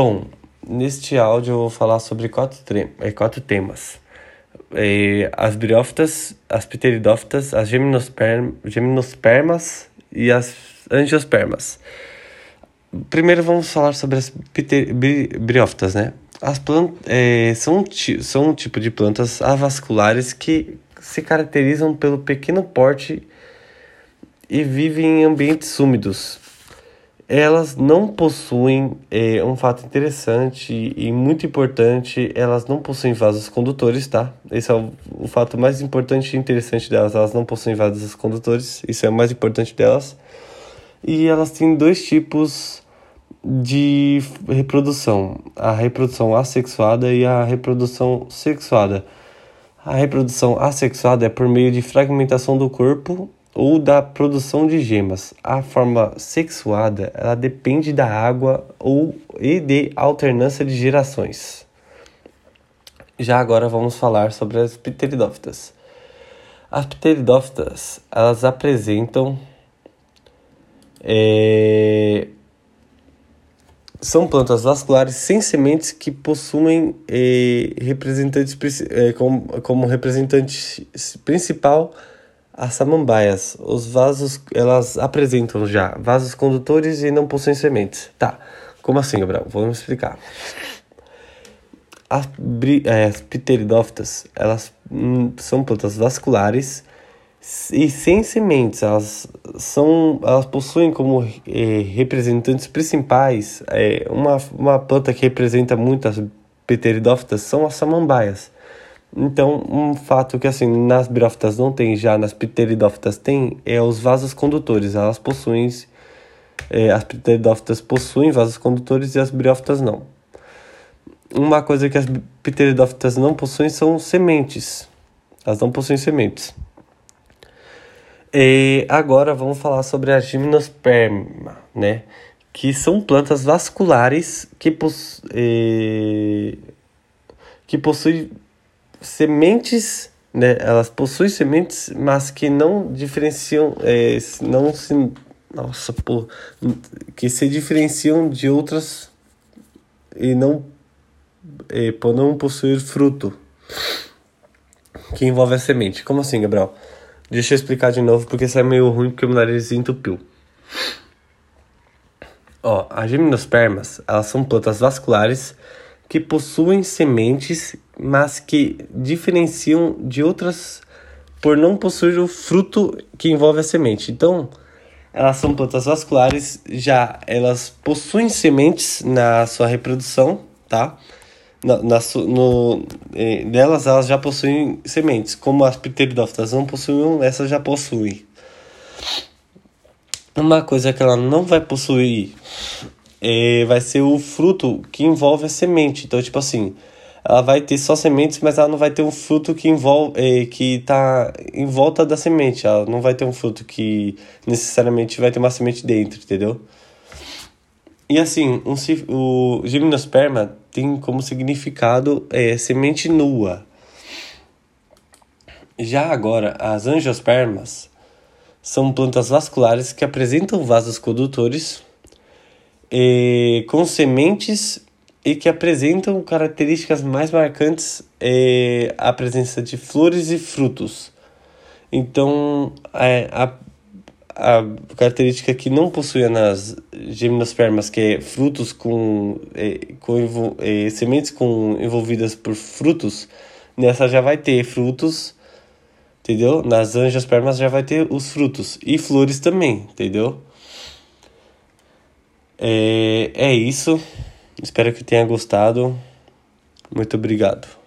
Bom, neste áudio eu vou falar sobre quatro, é, quatro temas. É, as briófitas, as pteridófitas, as gimnosperm, gimnospermas e as angiospermas. Primeiro vamos falar sobre as pter, briófitas, né? As plantas é, são, são um tipo de plantas avasculares que se caracterizam pelo pequeno porte e vivem em ambientes úmidos. Elas não possuem, é, um fato interessante e muito importante, elas não possuem vasos condutores, tá? Esse é o, o fato mais importante e interessante delas, elas não possuem vasos condutores, isso é o mais importante delas. E elas têm dois tipos de reprodução: a reprodução assexuada e a reprodução sexuada. A reprodução assexuada é por meio de fragmentação do corpo ou da produção de gemas. A forma sexuada ela depende da água ou e de alternância de gerações. Já agora vamos falar sobre as pteridófitas. As pteridófitas elas apresentam é, são plantas vasculares sem sementes que possuem eh, representantes eh, como, como representante principal as samambaias. Os vasos, elas apresentam já vasos condutores e não possuem sementes. Tá, como assim, Gabriel? Vamos explicar. As, eh, as pteridófitas, elas hum, são plantas vasculares e sem sementes. Elas são, elas possuem como eh, representantes principais eh, uma, uma planta que representa muitas pteridófitas são as samambaias. Então, um fato que assim nas briófitas não tem, já nas pteridófitas tem, é os vasos condutores. Elas possuem, eh, as pteridófitas possuem vasos condutores e as briófitas não. Uma coisa que as pteridófitas não possuem são sementes. Elas não possuem sementes. E agora vamos falar sobre a gimnosperma, né? Que são plantas vasculares que, possu que possuem sementes, né? Elas possuem sementes, mas que não diferenciam, é, não se, nossa, pô, que se diferenciam de outras e não, é, por não possuir fruto que envolve a semente. Como assim, Gabriel? Deixa eu explicar de novo porque isso é meio ruim porque o meu nariz entupiu. Ó, as gimnospermas, elas são plantas vasculares que possuem sementes, mas que diferenciam de outras por não possuir o fruto que envolve a semente. Então, elas são plantas vasculares, já elas possuem sementes na sua reprodução, tá? na, na, no, eh, nelas elas já possuem sementes, como as pteridófitas não possuem, essas já possuem. Uma coisa que ela não vai possuir é, vai ser o fruto que envolve a semente. Então, tipo assim, ela vai ter só sementes, mas ela não vai ter um fruto que envolve é, que tá em volta da semente. Ela não vai ter um fruto que necessariamente vai ter uma semente dentro, entendeu? E assim, um, o gimnosperma tem como significado é, semente nua. Já agora, as angiospermas são plantas vasculares que apresentam vasos condutores é, com sementes e que apresentam características mais marcantes é, a presença de flores e frutos. Então, é, a a característica que não possuía nas gimnospermas, que é frutos com, é, com é, sementes com envolvidas por frutos, nessa já vai ter frutos, entendeu? Nas angiospermas já vai ter os frutos e flores também, entendeu? É, é isso. Espero que tenha gostado. Muito obrigado.